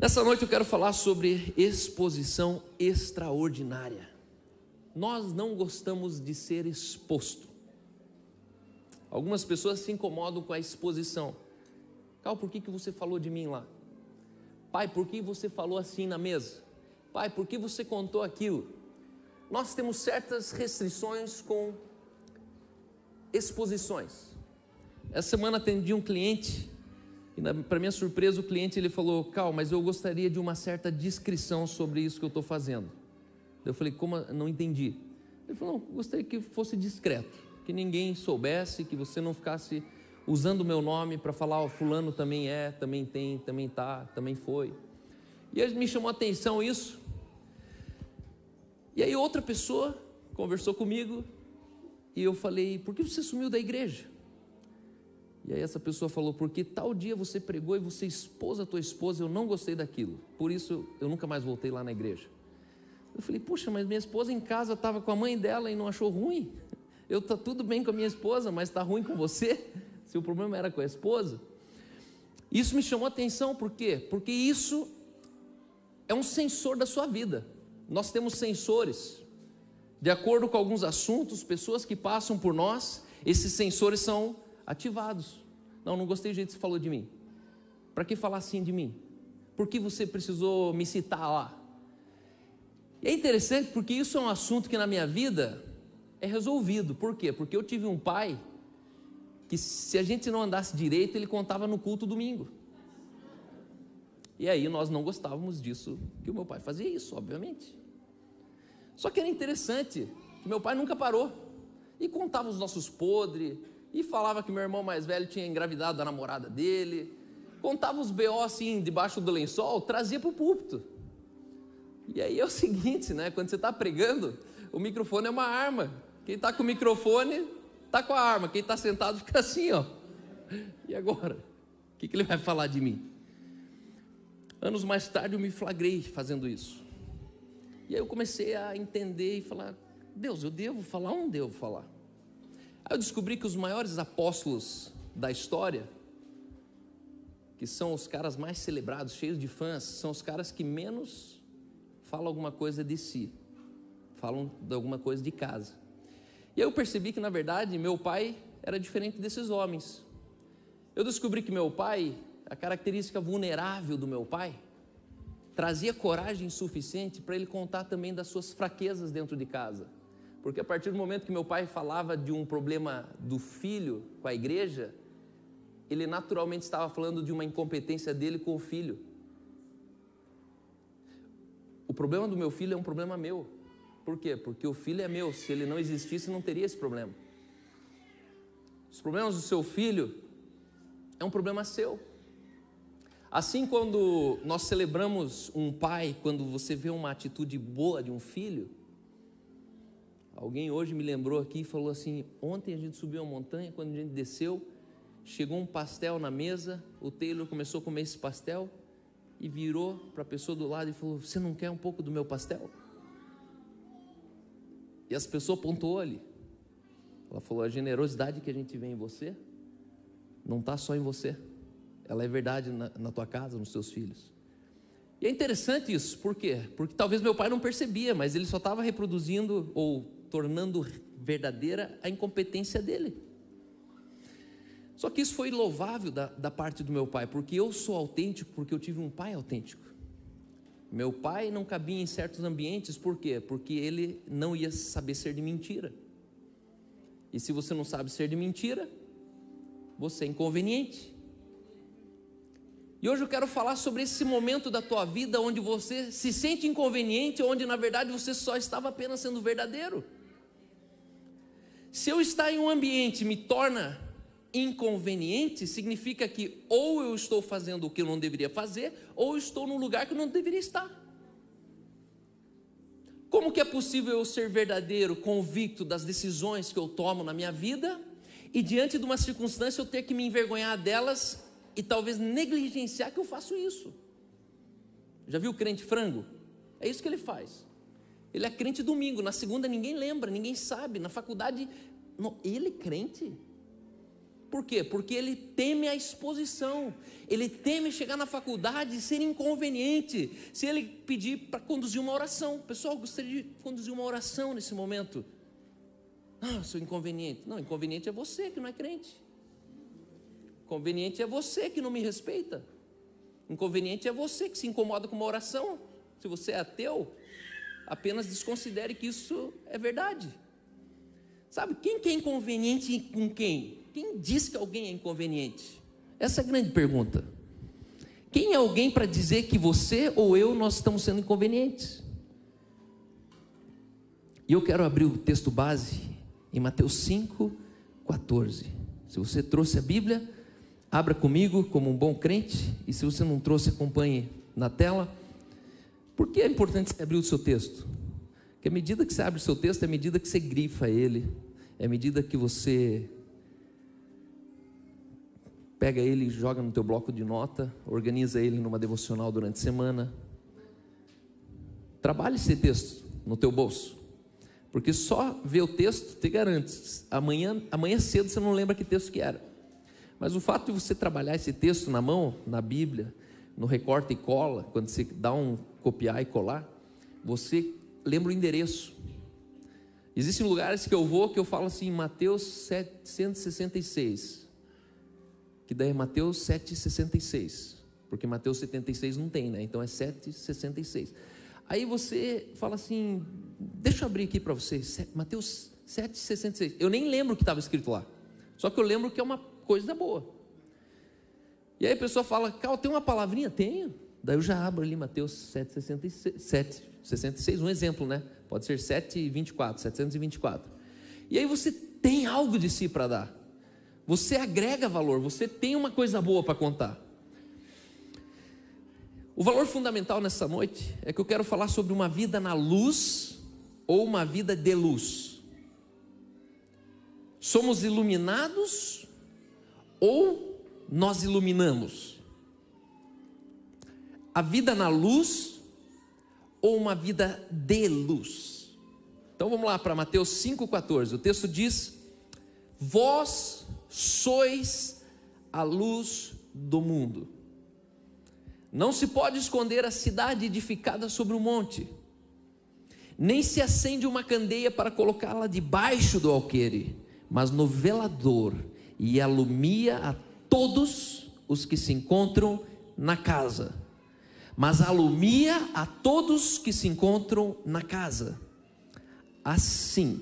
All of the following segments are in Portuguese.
Nessa noite eu quero falar sobre exposição extraordinária. Nós não gostamos de ser exposto. Algumas pessoas se incomodam com a exposição. Cal, por que, que você falou de mim lá? Pai, por que você falou assim na mesa? Pai, por que você contou aquilo? Nós temos certas restrições com exposições. Essa semana atendi um cliente e, para minha surpresa, o cliente ele falou: Cal, mas eu gostaria de uma certa descrição sobre isso que eu estou fazendo. Eu falei: Como? Não entendi. Ele falou: Não, gostaria que fosse discreto, que ninguém soubesse, que você não ficasse usando o meu nome para falar: oh, Fulano também é, também tem, também tá, também foi. E aí me chamou a atenção isso. E aí outra pessoa conversou comigo e eu falei: Por que você sumiu da igreja? E aí essa pessoa falou: Porque tal dia você pregou e você expôs a tua esposa, eu não gostei daquilo. Por isso eu nunca mais voltei lá na igreja. Eu falei: Puxa, mas minha esposa em casa estava com a mãe dela e não achou ruim. Eu tá tudo bem com a minha esposa, mas está ruim com você. Se o problema era com a esposa. Isso me chamou a atenção, por quê? Porque isso é um sensor da sua vida. Nós temos sensores. De acordo com alguns assuntos, pessoas que passam por nós, esses sensores são ativados. Não, não gostei do jeito que você falou de mim. Para que falar assim de mim? Por que você precisou me citar lá? E é interessante porque isso é um assunto que na minha vida é resolvido. Por quê? Porque eu tive um pai que se a gente não andasse direito, ele contava no culto domingo. E aí nós não gostávamos disso, que o meu pai fazia isso, obviamente. Só que era interessante que meu pai nunca parou e contava os nossos podres, e falava que meu irmão mais velho tinha engravidado da namorada dele, contava os BO assim debaixo do lençol, trazia para o púlpito. E aí é o seguinte, né? Quando você está pregando, o microfone é uma arma. Quem está com o microfone está com a arma. Quem está sentado fica assim, ó. E agora? O que, que ele vai falar de mim? Anos mais tarde eu me flagrei fazendo isso. E aí eu comecei a entender e falar: Deus, eu devo falar ou não devo falar? Aí eu descobri que os maiores apóstolos da história, que são os caras mais celebrados, cheios de fãs, são os caras que menos falam alguma coisa de si, falam de alguma coisa de casa. E aí eu percebi que, na verdade, meu pai era diferente desses homens. Eu descobri que meu pai, a característica vulnerável do meu pai, trazia coragem suficiente para ele contar também das suas fraquezas dentro de casa. Porque a partir do momento que meu pai falava de um problema do filho com a igreja, ele naturalmente estava falando de uma incompetência dele com o filho. O problema do meu filho é um problema meu. Por quê? Porque o filho é meu. Se ele não existisse, não teria esse problema. Os problemas do seu filho é um problema seu. Assim, quando nós celebramos um pai, quando você vê uma atitude boa de um filho, Alguém hoje me lembrou aqui e falou assim: ontem a gente subiu a montanha, quando a gente desceu, chegou um pastel na mesa, o Taylor começou a comer esse pastel e virou para a pessoa do lado e falou: Você não quer um pouco do meu pastel? E as pessoas apontou ali. Ela falou: A generosidade que a gente vê em você não está só em você, ela é verdade na, na tua casa, nos seus filhos. E é interessante isso, por quê? Porque talvez meu pai não percebia, mas ele só estava reproduzindo ou tornando verdadeira a incompetência dele. Só que isso foi louvável da, da parte do meu pai, porque eu sou autêntico, porque eu tive um pai autêntico. Meu pai não cabia em certos ambientes, por quê? Porque ele não ia saber ser de mentira. E se você não sabe ser de mentira, você é inconveniente. E hoje eu quero falar sobre esse momento da tua vida onde você se sente inconveniente, onde na verdade você só estava apenas sendo verdadeiro. Se eu estar em um ambiente me torna inconveniente, significa que ou eu estou fazendo o que eu não deveria fazer, ou estou num lugar que eu não deveria estar. Como que é possível eu ser verdadeiro, convicto das decisões que eu tomo na minha vida e diante de uma circunstância eu ter que me envergonhar delas e talvez negligenciar que eu faço isso? Já viu o crente frango? É isso que ele faz. Ele é crente domingo, na segunda ninguém lembra, ninguém sabe, na faculdade, não, ele crente. Por quê? Porque ele teme a exposição, ele teme chegar na faculdade e ser inconveniente. Se ele pedir para conduzir uma oração, pessoal, gostaria de conduzir uma oração nesse momento. Ah, sou inconveniente. Não, inconveniente é você que não é crente. Inconveniente é você que não me respeita. Inconveniente é você que se incomoda com uma oração. Se você é ateu, apenas desconsidere que isso é verdade. Sabe, quem que é inconveniente com quem? Quem diz que alguém é inconveniente? Essa é a grande pergunta. Quem é alguém para dizer que você ou eu nós estamos sendo inconvenientes? E eu quero abrir o texto base em Mateus 5, 14. Se você trouxe a Bíblia, abra comigo como um bom crente, e se você não trouxe, acompanhe na tela. Por que é importante você abrir o seu texto? Porque à medida que você abre o seu texto, é à medida que você grifa ele, é à medida que você pega ele e joga no teu bloco de nota, organiza ele numa devocional durante a semana. Trabalhe esse texto no teu bolso. Porque só ver o texto te garante. Amanhã, amanhã cedo você não lembra que texto que era. Mas o fato de você trabalhar esse texto na mão, na Bíblia, no recorte e cola, quando você dá um copiar e colar, você lembra o endereço. Existem lugares que eu vou que eu falo assim, Mateus 766 que daí é Mateus 7,66, porque Mateus 76 não tem, né? Então é 7,66. Aí você fala assim, deixa eu abrir aqui para vocês, Mateus 7,66. Eu nem lembro o que estava escrito lá, só que eu lembro que é uma coisa boa. E aí a pessoa fala, Cal, tem uma palavrinha? Tenho. Daí eu já abro ali Mateus 7,66, 7, um exemplo, né? Pode ser 7,24, 724. E aí você tem algo de si para dar. Você agrega valor, você tem uma coisa boa para contar. O valor fundamental nessa noite é que eu quero falar sobre uma vida na luz ou uma vida de luz. Somos iluminados ou nós iluminamos? A vida na luz ou uma vida de luz? Então vamos lá para Mateus 5,14. O texto diz: Vós sois a luz do mundo. Não se pode esconder a cidade edificada sobre um monte, nem se acende uma candeia para colocá-la debaixo do alqueire, mas no velador, e alumia a todos os que se encontram na casa. Mas alumia a todos que se encontram na casa. Assim,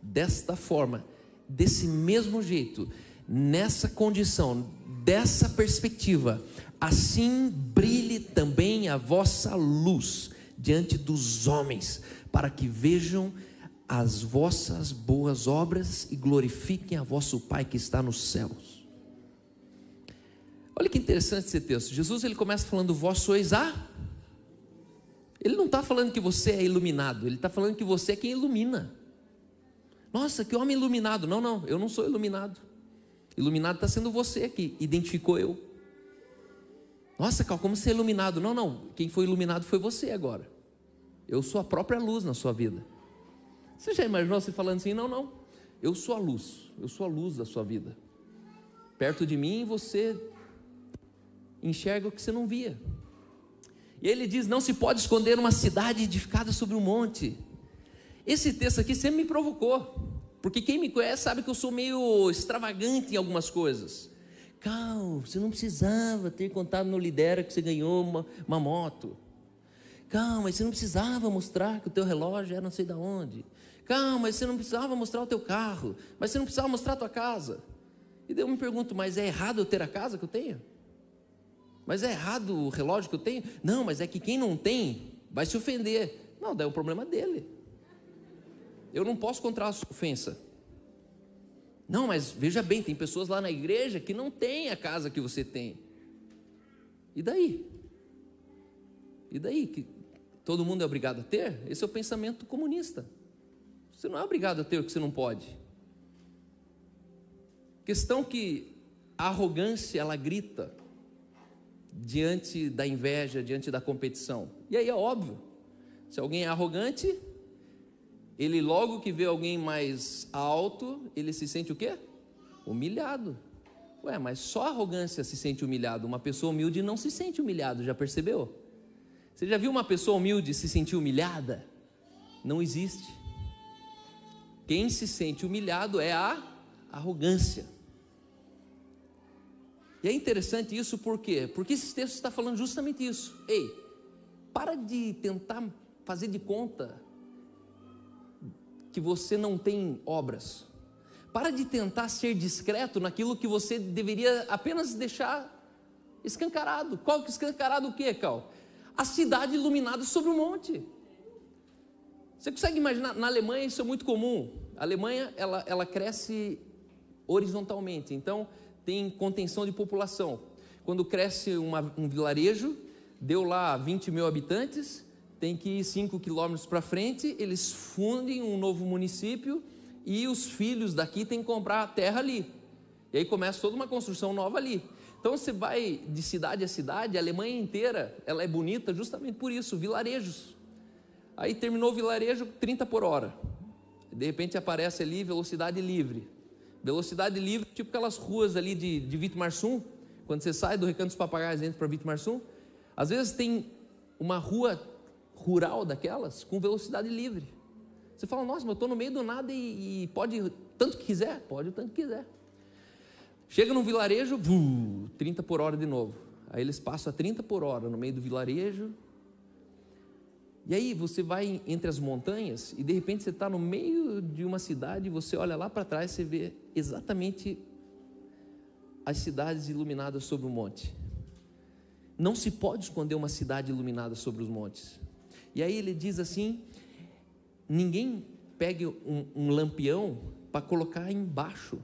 desta forma, desse mesmo jeito, nessa condição, dessa perspectiva, assim brilhe também a vossa luz diante dos homens, para que vejam as vossas boas obras e glorifiquem a vosso Pai que está nos céus. Olha que interessante esse texto. Jesus ele começa falando: Vós sois a. Ele não está falando que você é iluminado, ele está falando que você é quem ilumina. Nossa, que homem iluminado. Não, não, eu não sou iluminado. Iluminado está sendo você que identificou eu. Nossa, Cal, como você é iluminado? Não, não, quem foi iluminado foi você agora. Eu sou a própria luz na sua vida. Você já imaginou você falando assim? Não, não, eu sou a luz, eu sou a luz da sua vida. Perto de mim você enxerga o que você não via. E ele diz: Não se pode esconder uma cidade edificada sobre um monte. Esse texto aqui sempre me provocou, porque quem me conhece sabe que eu sou meio extravagante em algumas coisas. Cal, você não precisava ter contado no Lidera que você ganhou uma, uma moto. Calma, você não precisava mostrar que o teu relógio era não sei de onde. Calma, você não precisava mostrar o teu carro. Mas você não precisava mostrar a tua casa. E daí eu me pergunto, mas é errado eu ter a casa que eu tenho? Mas é errado o relógio que eu tenho? Não, mas é que quem não tem vai se ofender. Não, daí é o problema dele. Eu não posso contra a ofensa. Não, mas veja bem, tem pessoas lá na igreja que não têm a casa que você tem. E daí? E daí? Que todo mundo é obrigado a ter? Esse é o pensamento comunista. Você não é obrigado a ter o que você não pode. Questão que a arrogância ela grita diante da inveja, diante da competição. E aí é óbvio. Se alguém é arrogante, ele logo que vê alguém mais alto, ele se sente o quê? Humilhado. Ué, mas só arrogância se sente humilhado. Uma pessoa humilde não se sente humilhado, já percebeu? Você já viu uma pessoa humilde se sentir humilhada? Não existe. Quem se sente humilhado é a arrogância. E é interessante isso por quê? Porque esse texto está falando justamente isso. Ei, para de tentar fazer de conta que você não tem obras. Para de tentar ser discreto naquilo que você deveria apenas deixar escancarado. Qual que escancarado o quê, Cal? A cidade iluminada sobre o monte. Você consegue imaginar? Na Alemanha isso é muito comum. A Alemanha ela, ela cresce horizontalmente, então tem contenção de população. Quando cresce uma, um vilarejo, deu lá 20 mil habitantes, tem que ir 5 quilômetros para frente, eles fundem um novo município e os filhos daqui têm que comprar a terra ali. E aí começa toda uma construção nova ali. Então você vai de cidade a cidade, a Alemanha inteira, ela é bonita justamente por isso, vilarejos. Aí terminou o vilarejo 30 por hora. De repente aparece ali velocidade livre. Velocidade livre, tipo aquelas ruas ali de, de Vitimarsum, quando você sai do Recanto dos Papagaios e entra para Vitimarsum, às vezes tem uma rua rural daquelas com velocidade livre. Você fala, nossa, mas eu estou no meio do nada e, e, pode tanto que quiser? Pode o tanto que quiser. Chega num vilarejo, 30 por hora de novo. Aí eles passam a 30 por hora no meio do vilarejo. E aí você vai entre as montanhas e de repente você está no meio de uma cidade e você olha lá para trás e vê exatamente as cidades iluminadas sobre o monte. Não se pode esconder uma cidade iluminada sobre os montes. E aí ele diz assim: ninguém pegue um, um lampião para colocar embaixo.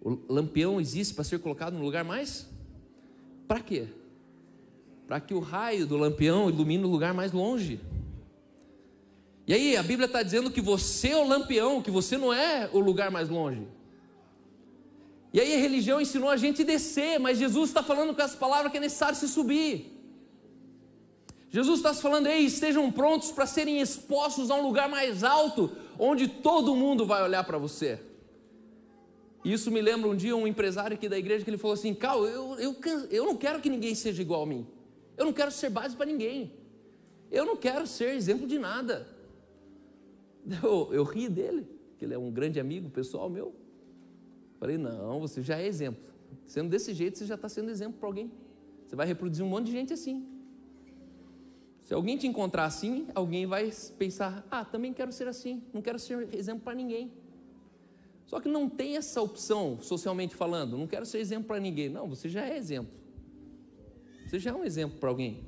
O lampião existe para ser colocado no lugar mais? Para quê? Para que o raio do lampião ilumine o lugar mais longe. E aí a Bíblia está dizendo que você é o lampião, que você não é o lugar mais longe. E aí a religião ensinou a gente descer, mas Jesus está falando com essa palavra que é necessário se subir. Jesus está falando, ei, estejam prontos para serem expostos a um lugar mais alto, onde todo mundo vai olhar para você. Isso me lembra um dia um empresário aqui da igreja que ele falou assim: Cal, eu, eu, eu não quero que ninguém seja igual a mim. Eu não quero ser base para ninguém. Eu não quero ser exemplo de nada. Eu, eu ri dele, que ele é um grande amigo pessoal meu. Falei: não, você já é exemplo. Sendo desse jeito, você já está sendo exemplo para alguém. Você vai reproduzir um monte de gente assim. Se alguém te encontrar assim, alguém vai pensar: ah, também quero ser assim, não quero ser exemplo para ninguém. Só que não tem essa opção, socialmente falando, não quero ser exemplo para ninguém. Não, você já é exemplo. Você já é um exemplo para alguém.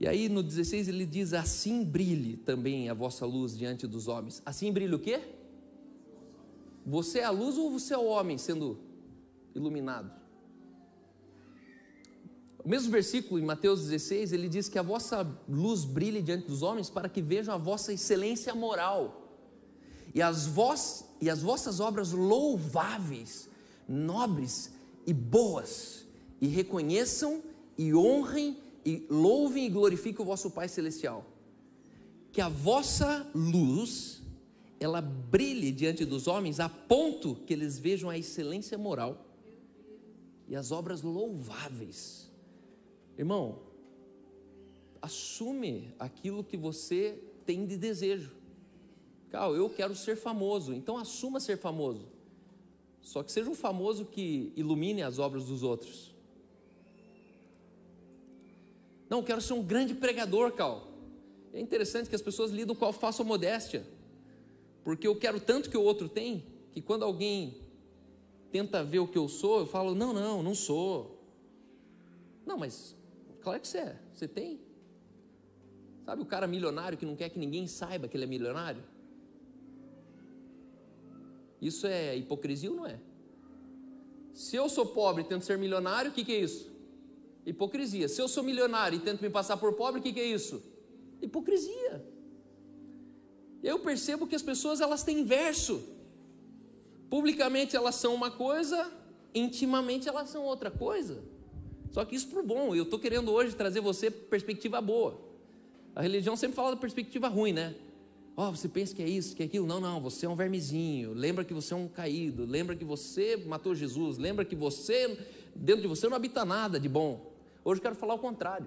E aí no 16 ele diz: Assim brilhe também a vossa luz diante dos homens. Assim brilha o quê? Você é a luz ou você é o homem sendo iluminado? O mesmo versículo em Mateus 16, ele diz que a vossa luz brilhe diante dos homens para que vejam a vossa excelência moral e as, vós, e as vossas obras louváveis, nobres e boas, e reconheçam e honrem e louvem e glorifiquem o vosso Pai Celestial. Que a vossa luz, ela brilhe diante dos homens a ponto que eles vejam a excelência moral e as obras louváveis Irmão, assume aquilo que você tem de desejo. Cal, eu quero ser famoso, então assuma ser famoso. Só que seja um famoso que ilumine as obras dos outros. Não, eu quero ser um grande pregador, Cal. É interessante que as pessoas lidam com a falsa modéstia. Porque eu quero tanto que o outro tem, que quando alguém tenta ver o que eu sou, eu falo: não, não, não sou. Não, mas Claro que você é. Você tem. Sabe o cara milionário que não quer que ninguém saiba que ele é milionário? Isso é hipocrisia ou não é? Se eu sou pobre e tento ser milionário, o que, que é isso? Hipocrisia. Se eu sou milionário e tento me passar por pobre, o que, que é isso? Hipocrisia. Eu percebo que as pessoas elas têm inverso. Publicamente elas são uma coisa, intimamente elas são outra coisa. Só que isso para o bom, eu estou querendo hoje trazer você perspectiva boa. A religião sempre fala da perspectiva ruim, né? Ó, oh, você pensa que é isso, que é aquilo? Não, não, você é um vermezinho. Lembra que você é um caído. Lembra que você matou Jesus. Lembra que você, dentro de você, não habita nada de bom. Hoje eu quero falar o contrário.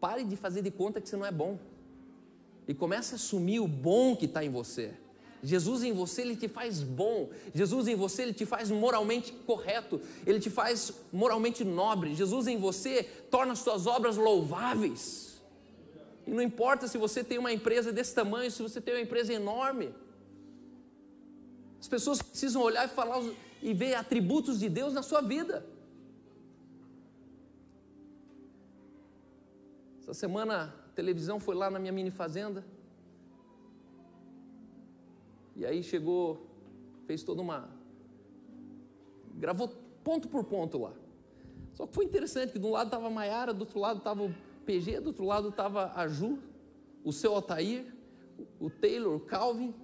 Pare de fazer de conta que você não é bom. E comece a assumir o bom que está em você. Jesus em você, ele te faz bom. Jesus em você, ele te faz moralmente correto. Ele te faz moralmente nobre. Jesus em você torna as suas obras louváveis. E não importa se você tem uma empresa desse tamanho, se você tem uma empresa enorme. As pessoas precisam olhar e falar e ver atributos de Deus na sua vida. Essa semana a televisão foi lá na minha mini fazenda. E aí chegou, fez toda uma. gravou ponto por ponto lá. Só que foi interessante que de um lado estava a Maiara, do outro lado estava o PG, do outro lado estava a Ju, o seu Altair, o Taylor, o Calvin.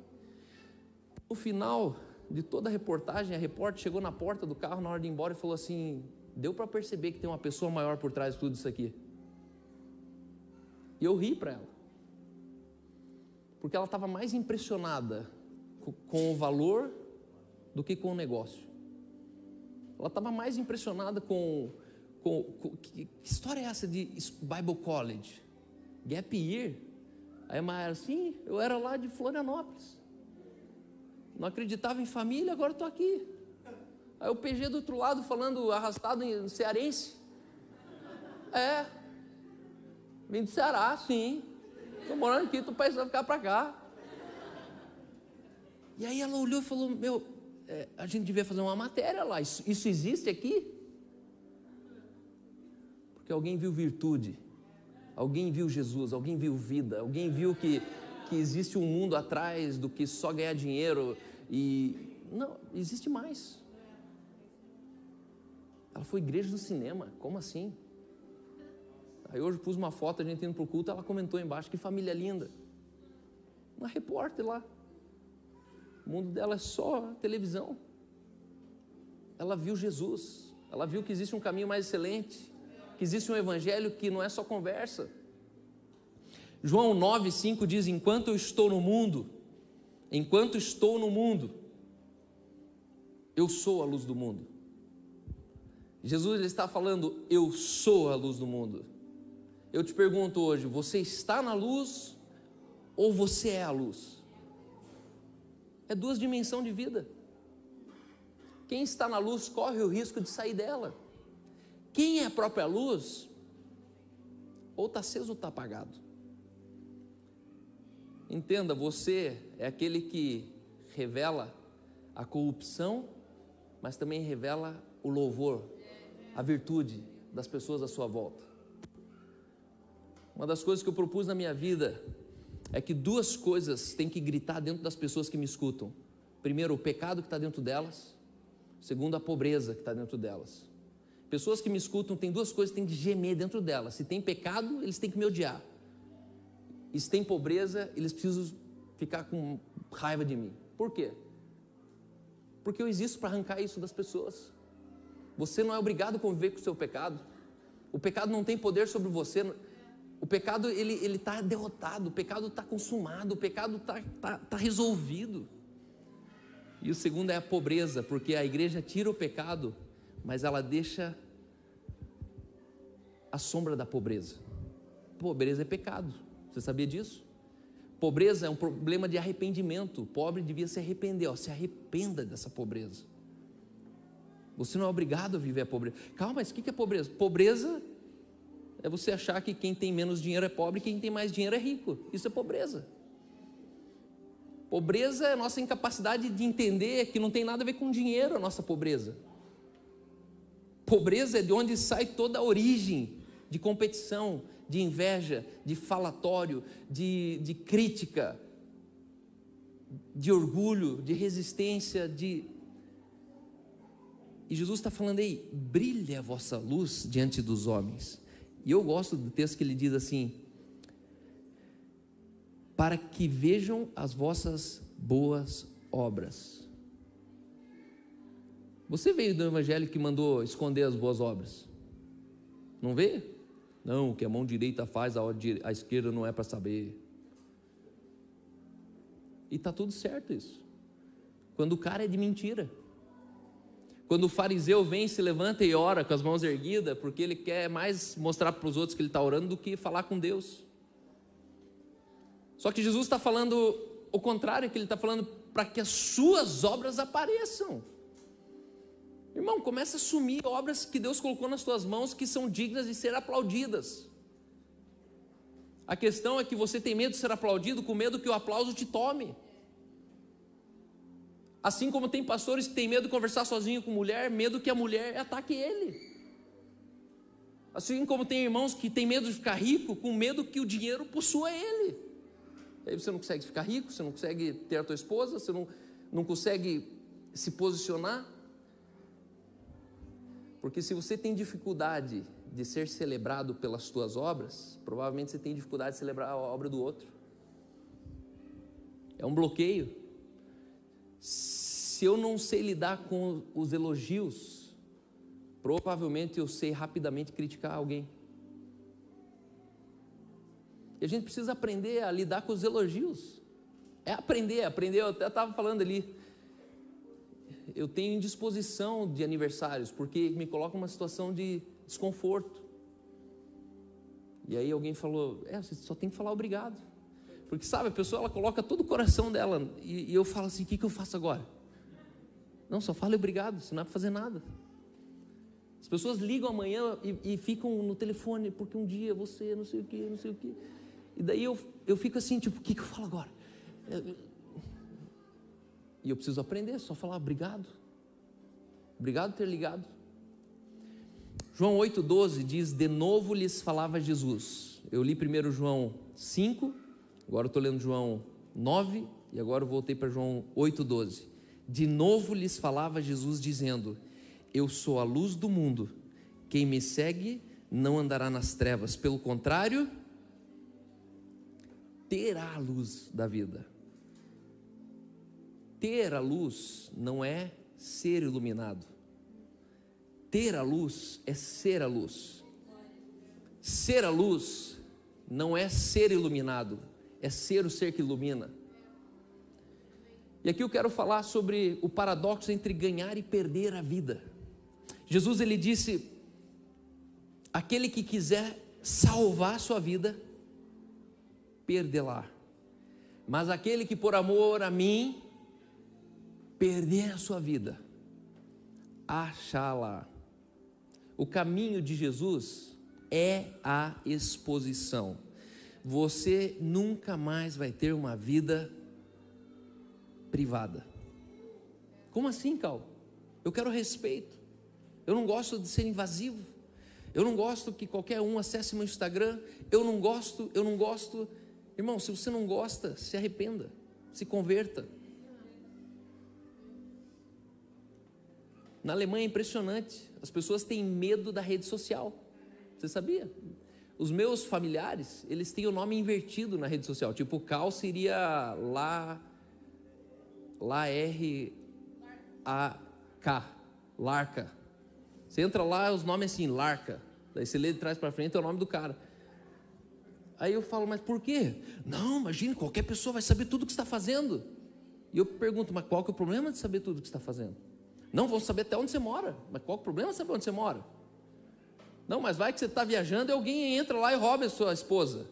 No final de toda a reportagem, a repórter chegou na porta do carro na hora de ir embora e falou assim: deu para perceber que tem uma pessoa maior por trás de tudo isso aqui. E eu ri para ela. Porque ela estava mais impressionada com o valor do que com o negócio. Ela estava mais impressionada com, com, com que, que, história é essa de Bible College? Gap Year? Aí a Maia assim, eu era lá de Florianópolis. Não acreditava em família, agora estou aqui. Aí o PG do outro lado falando arrastado em cearense. É. Vim do Ceará, sim. Estou morando aqui, estou pensando ficar para cá. E aí ela olhou e falou: Meu, é, a gente devia fazer uma matéria lá. Isso, isso existe aqui? Porque alguém viu virtude, alguém viu Jesus, alguém viu vida, alguém viu que, que existe um mundo atrás do que só ganhar dinheiro e. Não, existe mais. Ela foi igreja do cinema, como assim? Aí hoje pus uma foto, a gente indo para o culto, ela comentou embaixo, que família linda. Uma repórter lá. O mundo dela é só televisão. Ela viu Jesus, ela viu que existe um caminho mais excelente, que existe um evangelho que não é só conversa. João 9,5 diz: Enquanto eu estou no mundo, enquanto estou no mundo, eu sou a luz do mundo. Jesus ele está falando, eu sou a luz do mundo. Eu te pergunto hoje, você está na luz ou você é a luz? É duas dimensões de vida. Quem está na luz corre o risco de sair dela. Quem é a própria luz, ou está aceso ou está apagado. Entenda, você é aquele que revela a corrupção, mas também revela o louvor, a virtude das pessoas à sua volta. Uma das coisas que eu propus na minha vida é que duas coisas têm que gritar dentro das pessoas que me escutam. Primeiro, o pecado que está dentro delas. Segundo, a pobreza que está dentro delas. Pessoas que me escutam têm duas coisas que têm que gemer dentro delas. Se tem pecado, eles têm que me odiar. E se tem pobreza, eles precisam ficar com raiva de mim. Por quê? Porque eu existo para arrancar isso das pessoas. Você não é obrigado a conviver com o seu pecado. O pecado não tem poder sobre você. O pecado ele ele está derrotado, o pecado está consumado, o pecado está tá, tá resolvido. E o segundo é a pobreza, porque a igreja tira o pecado, mas ela deixa a sombra da pobreza. Pobreza é pecado. Você sabia disso? Pobreza é um problema de arrependimento. O pobre devia se arrepender, ó, se arrependa dessa pobreza. Você não é obrigado a viver a pobreza. Calma, mas o que é pobreza? Pobreza é você achar que quem tem menos dinheiro é pobre e quem tem mais dinheiro é rico. Isso é pobreza. Pobreza é a nossa incapacidade de entender que não tem nada a ver com dinheiro a nossa pobreza. Pobreza é de onde sai toda a origem de competição, de inveja, de falatório, de, de crítica, de orgulho, de resistência, de. E Jesus está falando aí: brilhe a vossa luz diante dos homens e eu gosto do texto que ele diz assim: para que vejam as vossas boas obras. Você veio do evangelho que mandou esconder as boas obras? Não vê? Não, o que a mão direita faz, a, esquerda não é para saber. E tá tudo certo isso. Quando o cara é de mentira. Quando o fariseu vem, se levanta e ora com as mãos erguidas, porque ele quer mais mostrar para os outros que ele está orando do que falar com Deus. Só que Jesus está falando o contrário, que ele está falando para que as suas obras apareçam. Irmão, começa a assumir obras que Deus colocou nas tuas mãos que são dignas de ser aplaudidas. A questão é que você tem medo de ser aplaudido, com medo que o aplauso te tome. Assim como tem pastores que têm medo de conversar sozinho com mulher, medo que a mulher ataque ele. Assim como tem irmãos que têm medo de ficar rico, com medo que o dinheiro possua ele. Aí você não consegue ficar rico, você não consegue ter a tua esposa, você não, não consegue se posicionar. Porque se você tem dificuldade de ser celebrado pelas tuas obras, provavelmente você tem dificuldade de celebrar a obra do outro. É um bloqueio. Se eu não sei lidar com os elogios, provavelmente eu sei rapidamente criticar alguém. E a gente precisa aprender a lidar com os elogios. É aprender, aprender. Eu até estava falando ali eu tenho indisposição de aniversários, porque me coloca numa situação de desconforto. E aí alguém falou: É, você só tem que falar obrigado. Porque sabe, a pessoa ela coloca todo o coração dela, e, e eu falo assim: O que, que eu faço agora? Não, só fale obrigado, senão não é para fazer nada. As pessoas ligam amanhã e, e, ficam no telefone, porque um dia você, não sei o que, não sei o que. E daí eu, eu fico assim, tipo, o que, que eu falo agora? E eu preciso aprender, só falar obrigado. Obrigado por ter ligado. João 8,12 diz: De novo lhes falava Jesus. Eu li primeiro João 5, agora estou lendo João 9, e agora voltei para João 8,12. De novo lhes falava Jesus, dizendo: Eu sou a luz do mundo. Quem me segue não andará nas trevas, pelo contrário, terá a luz da vida ter a luz não é ser iluminado. Ter a luz é ser a luz. Ser a luz não é ser iluminado, é ser o ser que ilumina. E aqui eu quero falar sobre o paradoxo entre ganhar e perder a vida. Jesus ele disse: aquele que quiser salvar sua vida, perdê-la. Mas aquele que por amor a mim perder a sua vida, achá-la. O caminho de Jesus é a exposição. Você nunca mais vai ter uma vida privada. Como assim, Cal? Eu quero respeito. Eu não gosto de ser invasivo. Eu não gosto que qualquer um acesse meu Instagram. Eu não gosto, eu não gosto. Irmão, se você não gosta, se arrependa, se converta. Na Alemanha é impressionante. As pessoas têm medo da rede social. Você sabia? Os meus familiares, eles têm o nome invertido na rede social. Tipo, Cal seria lá, lá R A K, Larca. Você entra lá, os nomes assim, Larca. Daí você lê de trás para frente é o nome do cara. Aí eu falo, mas por quê? Não, imagine, qualquer pessoa vai saber tudo o que está fazendo. E eu pergunto, mas qual que é o problema de saber tudo o que está fazendo? Não, vou saber até onde você mora. Mas qual o problema saber onde você mora? Não, mas vai que você está viajando e alguém entra lá e rouba a sua esposa.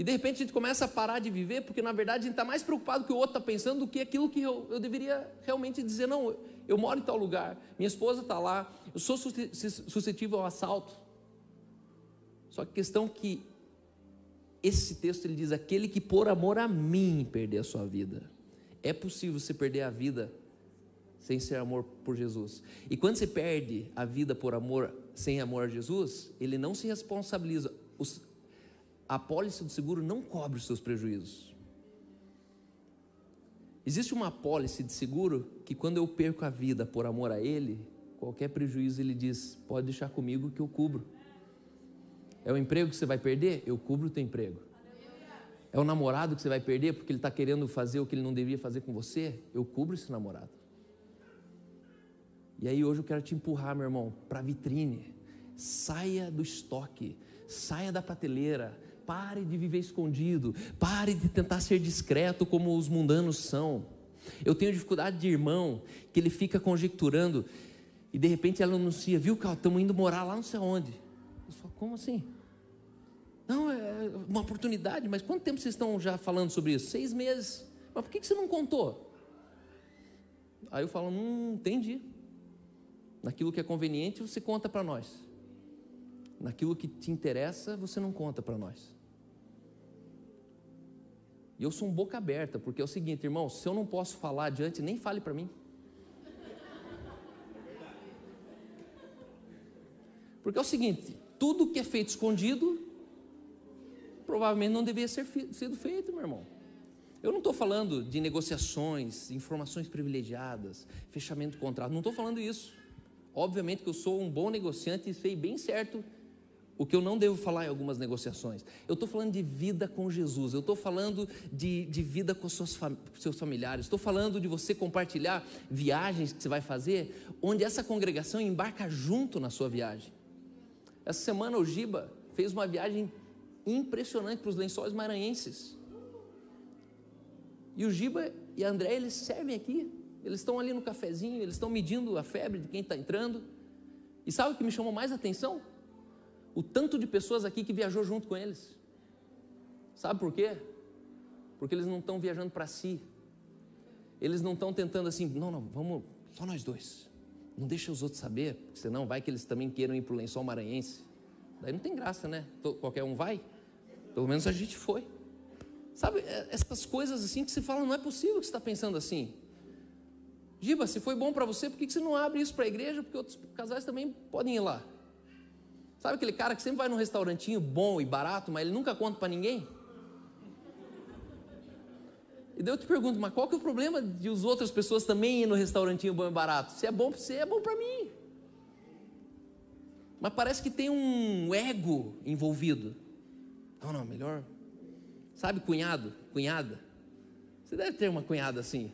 E de repente a gente começa a parar de viver, porque na verdade a gente está mais preocupado com o que o outro está pensando do que aquilo que eu, eu deveria realmente dizer. Não, eu moro em tal lugar, minha esposa está lá, eu sou suscetível ao assalto. Só que a questão é que esse texto ele diz: aquele que por amor a mim perder a sua vida. É possível você perder a vida sem ser amor por Jesus. E quando você perde a vida por amor, sem amor a Jesus, ele não se responsabiliza. A apólice do seguro não cobre os seus prejuízos. Existe uma apólice de seguro que quando eu perco a vida por amor a ele, qualquer prejuízo ele diz: pode deixar comigo que eu cubro. É o emprego que você vai perder? Eu cubro o teu emprego. É o namorado que você vai perder porque ele está querendo fazer o que ele não devia fazer com você? Eu cubro esse namorado. E aí hoje eu quero te empurrar, meu irmão, para a vitrine. Saia do estoque, saia da prateleira, pare de viver escondido, pare de tentar ser discreto como os mundanos são. Eu tenho dificuldade de irmão que ele fica conjecturando e de repente ela anuncia, viu, Cal, estamos indo morar lá não sei onde. Eu falo, como assim? Não, é uma oportunidade, mas quanto tempo vocês estão já falando sobre isso? Seis meses. Mas por que você não contou? Aí eu falo, hum, entendi. Naquilo que é conveniente, você conta para nós. Naquilo que te interessa, você não conta para nós. E eu sou um boca aberta, porque é o seguinte, irmão, se eu não posso falar adiante, nem fale para mim. Porque é o seguinte, tudo que é feito escondido, provavelmente não deveria ser sido feito, meu irmão. Eu não estou falando de negociações, informações privilegiadas, fechamento de contrato, não estou falando isso. Obviamente que eu sou um bom negociante e sei bem certo o que eu não devo falar em algumas negociações. Eu estou falando de vida com Jesus, eu estou falando de, de vida com seus, seus familiares, estou falando de você compartilhar viagens que você vai fazer, onde essa congregação embarca junto na sua viagem. Essa semana o Giba fez uma viagem impressionante para os lençóis maranhenses. E o Giba e a André, eles servem aqui. Eles estão ali no cafezinho, eles estão medindo a febre de quem está entrando. E sabe o que me chamou mais atenção? O tanto de pessoas aqui que viajou junto com eles. Sabe por quê? Porque eles não estão viajando para si. Eles não estão tentando assim, não, não, vamos, só nós dois. Não deixa os outros saber, senão vai que eles também queiram ir para o lençol maranhense. Daí não tem graça, né? Qualquer um vai. Pelo menos a gente foi. Sabe, é, essas coisas assim que se fala, não é possível que você está pensando assim. Giba, se foi bom para você, por que você não abre isso para a igreja? Porque outros casais também podem ir lá. Sabe aquele cara que sempre vai num restaurantinho bom e barato, mas ele nunca conta para ninguém? E daí eu te pergunto, mas qual que é o problema de as outras pessoas também ir no restaurantinho bom e barato? Se é bom para você, é bom para mim. Mas parece que tem um ego envolvido. Não, não, melhor. Sabe, cunhado, cunhada? Você deve ter uma cunhada assim.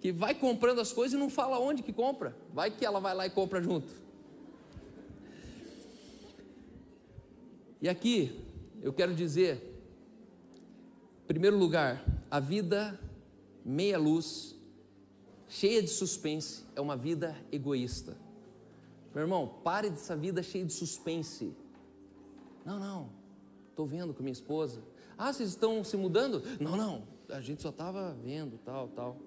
Que vai comprando as coisas e não fala onde que compra. Vai que ela vai lá e compra junto. E aqui eu quero dizer, em primeiro lugar, a vida meia luz, cheia de suspense, é uma vida egoísta. Meu irmão, pare dessa vida cheia de suspense. Não, não, estou vendo com minha esposa. Ah, vocês estão se mudando? Não, não, a gente só estava vendo, tal, tal.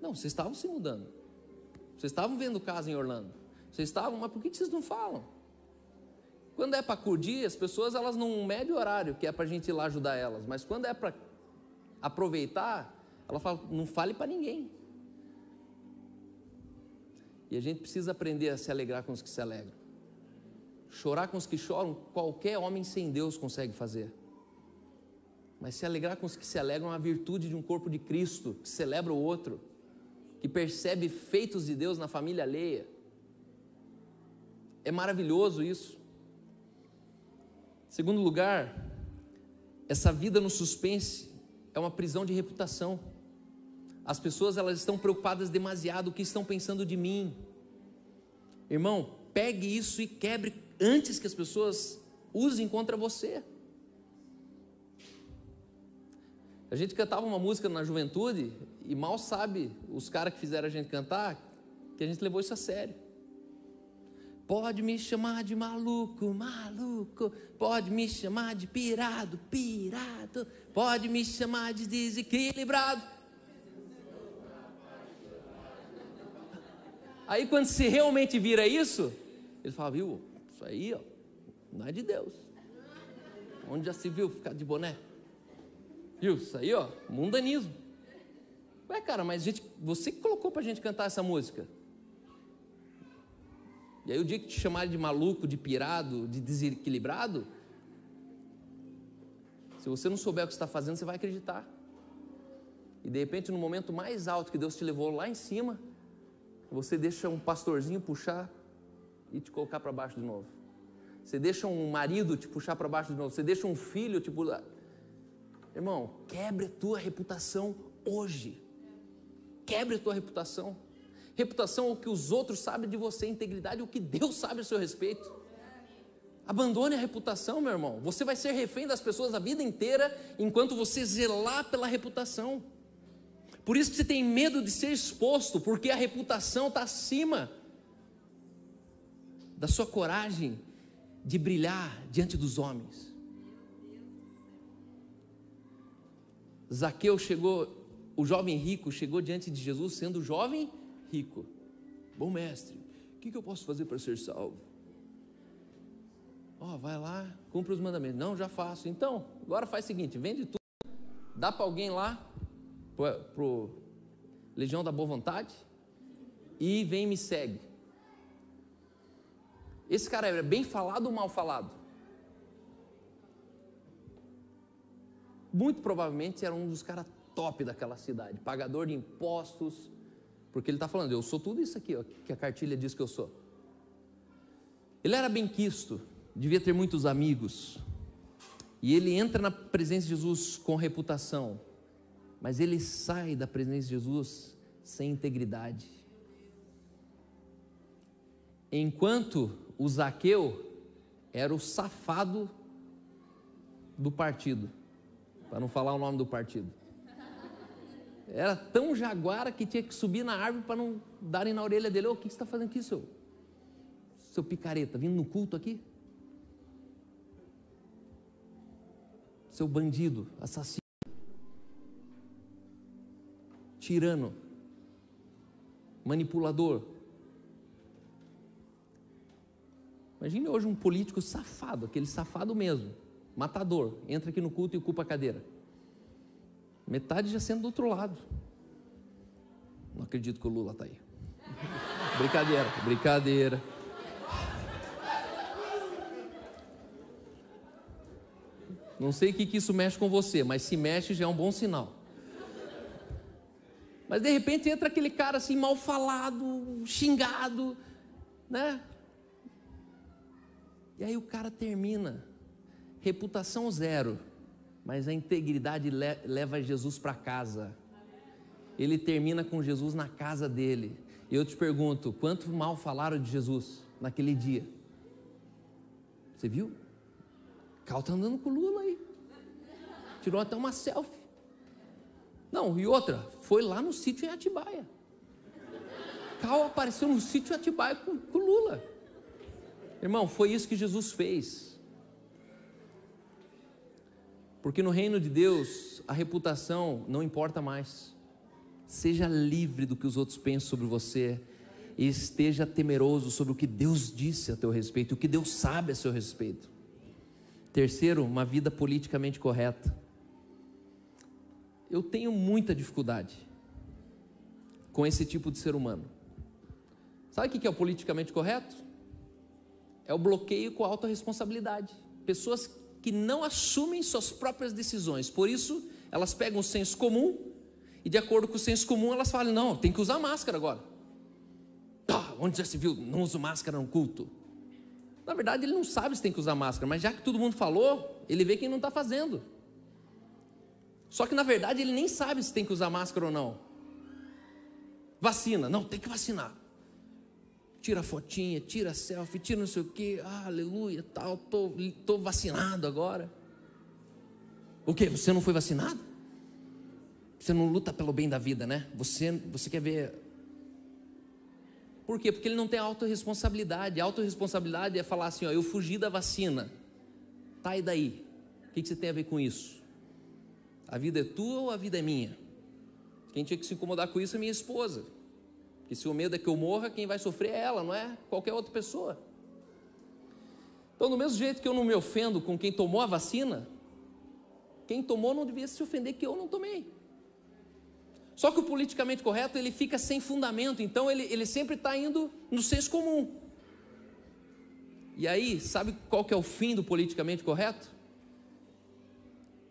Não, vocês estavam se mudando. Vocês estavam vendo casa em Orlando. Vocês estavam, mas por que vocês não falam? Quando é para curtir, as pessoas elas não medem o horário que é para a gente ir lá ajudar elas. Mas quando é para aproveitar, ela fala, não fale para ninguém. E a gente precisa aprender a se alegrar com os que se alegram. Chorar com os que choram, qualquer homem sem Deus consegue fazer. Mas se alegrar com os que se alegram é uma virtude de um corpo de Cristo, que celebra o outro, que percebe feitos de Deus na família alheia. É maravilhoso isso. Segundo lugar, essa vida no suspense é uma prisão de reputação. As pessoas elas estão preocupadas demasiado o que estão pensando de mim. Irmão, pegue isso e quebre antes que as pessoas usem contra você. A gente cantava uma música na juventude e mal sabe os caras que fizeram a gente cantar que a gente levou isso a sério. Pode me chamar de maluco, maluco. Pode me chamar de pirado, pirado. Pode me chamar de desequilibrado. Aí quando se realmente vira isso, ele fala, viu, isso aí ó, não é de Deus. Onde já se viu ficar de boné? Viu, isso aí ó, mundanismo. Ué cara, mas gente, você que colocou pra gente cantar essa música. E aí o dia que te chamarem de maluco, de pirado, de desequilibrado, se você não souber o que está fazendo, você vai acreditar. E de repente, no momento mais alto que Deus te levou lá em cima, você deixa um pastorzinho puxar e te colocar para baixo de novo. Você deixa um marido te puxar para baixo de novo. Você deixa um filho te puxar. Irmão, quebre a tua reputação hoje. Quebre a tua reputação. Reputação é o que os outros sabem de você, integridade é o que Deus sabe a seu respeito. Abandone a reputação, meu irmão. Você vai ser refém das pessoas a vida inteira enquanto você zelar pela reputação. Por isso que você tem medo de ser exposto, porque a reputação está acima da sua coragem de brilhar diante dos homens. Zaqueu chegou, o jovem rico chegou diante de Jesus sendo jovem rico. Bom mestre, o que eu posso fazer para ser salvo? Ó, oh, vai lá, cumpre os mandamentos. Não, já faço. Então, agora faz o seguinte: vende tudo, dá para alguém lá, para o Legião da Boa Vontade, e vem e me segue. Esse cara era bem falado ou mal falado? Muito provavelmente era um dos caras top daquela cidade, pagador de impostos, porque ele está falando, eu sou tudo isso aqui, ó, que a cartilha diz que eu sou. Ele era bem quisto, devia ter muitos amigos, e ele entra na presença de Jesus com reputação, mas ele sai da presença de Jesus sem integridade. Enquanto o Zaqueu era o safado do partido, para não falar o nome do partido. Era tão jaguara que tinha que subir na árvore para não darem na orelha dele: Ô, o que você está fazendo aqui, seu, seu picareta? Vindo no culto aqui? Seu bandido, assassino, tirano, manipulador. Imagine hoje um político safado, aquele safado mesmo, matador, entra aqui no culto e ocupa a cadeira. Metade já sendo do outro lado. Não acredito que o Lula está aí. brincadeira, brincadeira. Não sei o que, que isso mexe com você, mas se mexe já é um bom sinal. Mas de repente entra aquele cara assim mal falado, xingado, né? E aí o cara termina, reputação zero, mas a integridade leva Jesus para casa. Ele termina com Jesus na casa dele. E eu te pergunto, quanto mal falaram de Jesus naquele dia? Você viu? Cal tá andando com o Lula aí. Tirou até uma selfie. Não, e outra, foi lá no sítio em Atibaia. Cal apareceu no sítio em Atibaia com, com Lula. Irmão, foi isso que Jesus fez. Porque no reino de Deus, a reputação não importa mais. Seja livre do que os outros pensam sobre você e esteja temeroso sobre o que Deus disse a teu respeito, o que Deus sabe a seu respeito. Terceiro, uma vida politicamente correta. Eu tenho muita dificuldade com esse tipo de ser humano. Sabe o que é o politicamente correto? É o bloqueio com a autorresponsabilidade. Pessoas que não assumem suas próprias decisões. Por isso, elas pegam o senso comum e, de acordo com o senso comum, elas falam: não, tem que usar máscara agora. Ah, onde já se viu? Não uso máscara no culto. Na verdade, ele não sabe se tem que usar máscara, mas já que todo mundo falou, ele vê quem não está fazendo. Só que na verdade ele nem sabe se tem que usar máscara ou não. Vacina, não, tem que vacinar. Tira fotinha, tira selfie, tira não sei o que, ah, aleluia, tal, tô, tô vacinado agora. O que? Você não foi vacinado? Você não luta pelo bem da vida, né? Você, você quer ver por quê? Porque ele não tem autorresponsabilidade. Autorresponsabilidade é falar assim: ó, eu fugi da vacina. Tá, e daí? O que você tem a ver com isso? A vida é tua ou a vida é minha? Quem tinha que se incomodar com isso é minha esposa. Porque se o medo é que eu morra, quem vai sofrer é ela, não é qualquer outra pessoa. Então, do mesmo jeito que eu não me ofendo com quem tomou a vacina, quem tomou não devia se ofender que eu não tomei. Só que o politicamente correto ele fica sem fundamento, então ele, ele sempre está indo no senso comum. E aí, sabe qual que é o fim do politicamente correto?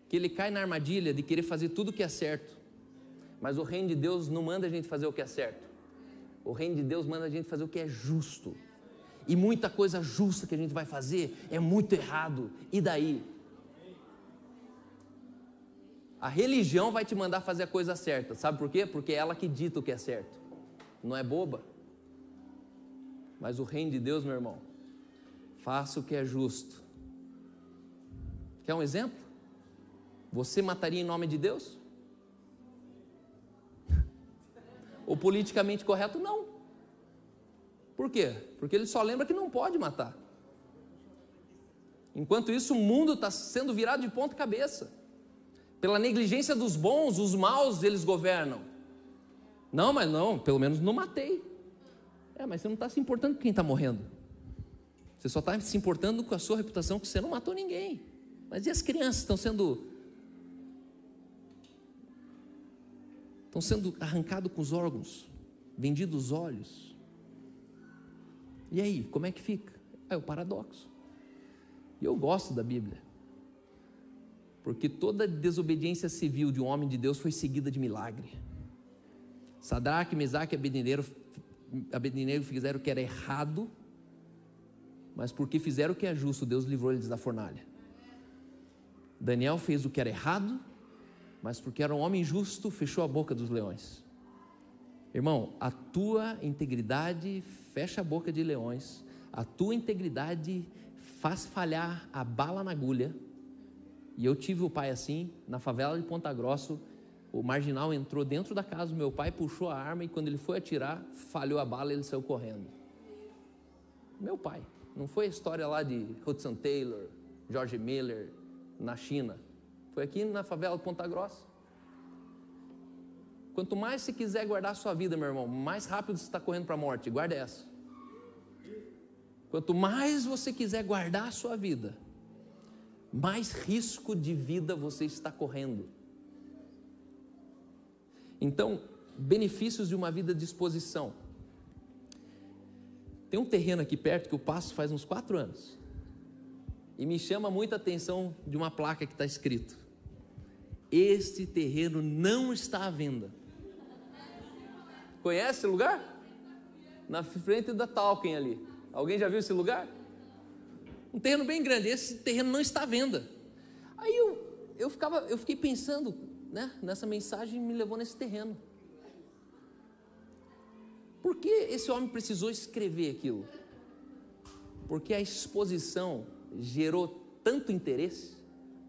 Que ele cai na armadilha de querer fazer tudo o que é certo. Mas o reino de Deus não manda a gente fazer o que é certo. O reino de Deus manda a gente fazer o que é justo. E muita coisa justa que a gente vai fazer é muito errado. E daí? A religião vai te mandar fazer a coisa certa. Sabe por quê? Porque é ela que dita o que é certo. Não é boba. Mas o reino de Deus, meu irmão, faça o que é justo. Quer um exemplo? Você mataria em nome de Deus? O politicamente correto, não. Por quê? Porque ele só lembra que não pode matar. Enquanto isso, o mundo está sendo virado de ponta cabeça. Pela negligência dos bons, os maus eles governam. Não, mas não, pelo menos não matei. É, mas você não está se importando com quem está morrendo. Você só está se importando com a sua reputação, que você não matou ninguém. Mas e as crianças estão sendo. Estão sendo arrancados com os órgãos, vendidos os olhos. E aí, como é que fica? É o paradoxo. E eu gosto da Bíblia. Porque toda desobediência civil de um homem de Deus foi seguida de milagre. Sadraque, Mesaque e Abednego, Abednego fizeram o que era errado, mas porque fizeram o que é justo, Deus livrou eles da fornalha. Daniel fez o que era errado, mas porque era um homem justo, fechou a boca dos leões. Irmão, a tua integridade fecha a boca de leões, a tua integridade faz falhar a bala na agulha. E eu tive o pai assim, na favela de Ponta Grossa, o marginal entrou dentro da casa do meu pai, puxou a arma e quando ele foi atirar, falhou a bala e ele saiu correndo. Meu pai. Não foi a história lá de Hudson Taylor, George Miller, na China. Foi aqui na favela Ponta Grossa. Quanto mais você quiser guardar a sua vida, meu irmão, mais rápido você está correndo para a morte. Guarda essa. Quanto mais você quiser guardar a sua vida, mais risco de vida você está correndo. Então, benefícios de uma vida de exposição. Tem um terreno aqui perto que eu passo faz uns quatro anos. E me chama muita atenção de uma placa que está escrito: Este terreno não está à venda. Conhece o lugar? Na frente da Talken ali. Alguém já viu esse lugar? Um terreno bem grande. Esse terreno não está à venda. Aí eu, eu, ficava, eu fiquei pensando né, nessa mensagem me levou nesse terreno. Por que esse homem precisou escrever aquilo? Porque a exposição gerou tanto interesse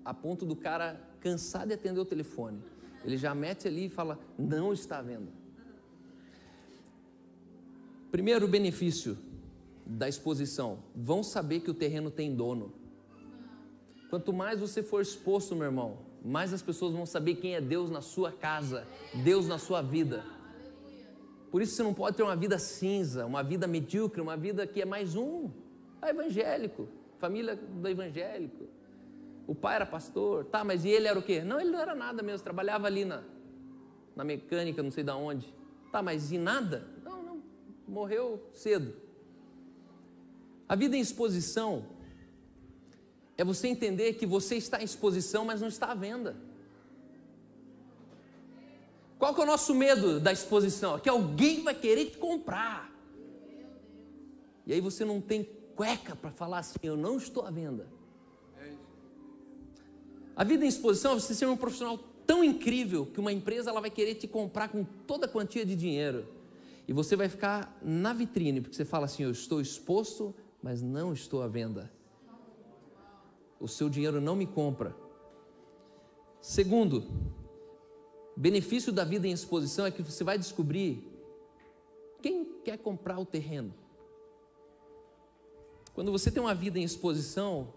a ponto do cara cansar de atender o telefone. Ele já mete ali e fala: não está vendo. Primeiro benefício da exposição: vão saber que o terreno tem dono. Quanto mais você for exposto, meu irmão, mais as pessoas vão saber quem é Deus na sua casa, Deus na sua vida. Por isso você não pode ter uma vida cinza, uma vida medíocre, uma vida que é mais um. É evangélico família do evangélico. O pai era pastor, tá, mas e ele era o quê? Não, ele não era nada mesmo, trabalhava ali na, na mecânica, não sei da onde. Tá, mas e nada? Não, não, morreu cedo. A vida em exposição é você entender que você está em exposição, mas não está à venda. Qual que é o nosso medo da exposição? Que alguém vai querer te comprar. E aí você não tem cueca para falar assim: eu não estou à venda. A vida em exposição é você ser um profissional tão incrível que uma empresa ela vai querer te comprar com toda a quantia de dinheiro. E você vai ficar na vitrine, porque você fala assim: eu estou exposto, mas não estou à venda. O seu dinheiro não me compra. Segundo, benefício da vida em exposição é que você vai descobrir quem quer comprar o terreno. Quando você tem uma vida em exposição,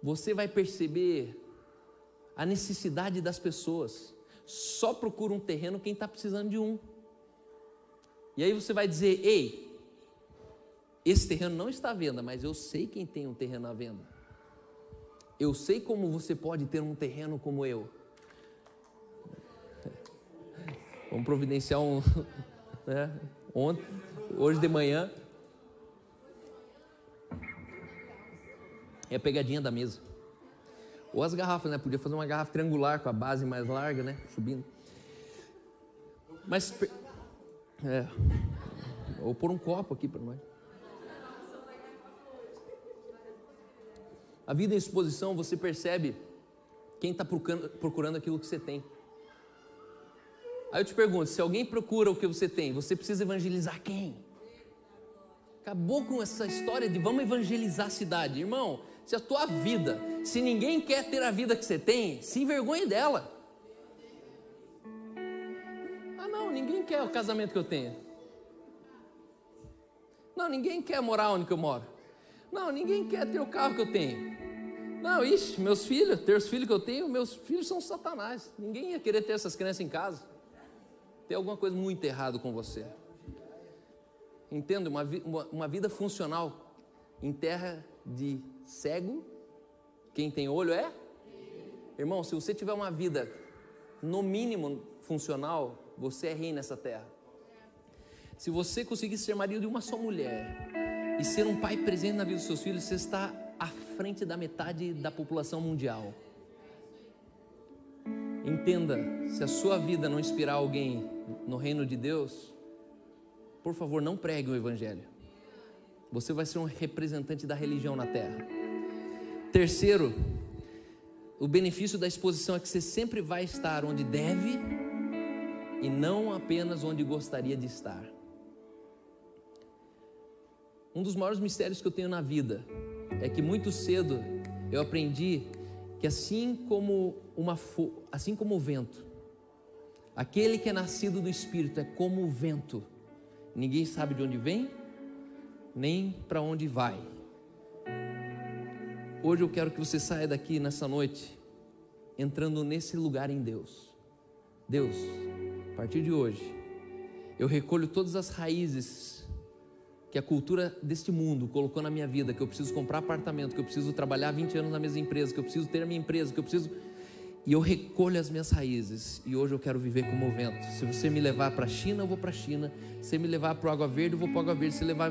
você vai perceber a necessidade das pessoas. Só procura um terreno quem está precisando de um. E aí você vai dizer: ei, esse terreno não está à venda, mas eu sei quem tem um terreno à venda. Eu sei como você pode ter um terreno como eu. Vamos providenciar um. Né? Ontem, hoje de manhã, É a pegadinha da mesa. Ou as garrafas, né? Podia fazer uma garrafa triangular com a base mais larga, né? Subindo. Mas. É. Ou pôr um copo aqui para nós. A vida em exposição, você percebe quem está procurando, procurando aquilo que você tem. Aí eu te pergunto: se alguém procura o que você tem, você precisa evangelizar quem? Acabou com essa história de vamos evangelizar a cidade. Irmão, se a tua vida, se ninguém quer ter a vida que você tem, se envergonhe dela. Ah, não, ninguém quer o casamento que eu tenho. Não, ninguém quer morar onde eu moro. Não, ninguém quer ter o carro que eu tenho. Não, ixi, meus filhos, ter os filhos que eu tenho, meus filhos são satanás. Ninguém ia querer ter essas crianças em casa. Tem alguma coisa muito errado com você. Entenda, uma, uma, uma vida funcional em terra de cego, quem tem olho é? Irmão, se você tiver uma vida no mínimo funcional, você é rei nessa terra. Se você conseguir ser marido de uma só mulher e ser um pai presente na vida dos seus filhos, você está à frente da metade da população mundial. Entenda, se a sua vida não inspirar alguém no reino de Deus, por favor, não pregue o Evangelho. Você vai ser um representante da religião na terra. Terceiro, o benefício da exposição é que você sempre vai estar onde deve e não apenas onde gostaria de estar. Um dos maiores mistérios que eu tenho na vida é que muito cedo eu aprendi que assim como uma assim como o vento, aquele que é nascido do espírito é como o vento Ninguém sabe de onde vem, nem para onde vai. Hoje eu quero que você saia daqui nessa noite, entrando nesse lugar em Deus. Deus, a partir de hoje, eu recolho todas as raízes que a cultura deste mundo colocou na minha vida, que eu preciso comprar apartamento, que eu preciso trabalhar 20 anos na mesma empresa, que eu preciso ter a minha empresa, que eu preciso e eu recolho as minhas raízes e hoje eu quero viver como o vento. Se você me levar para a China, eu vou para a China. Se me levar para Água Verde, eu vou para Água Verde. Se levar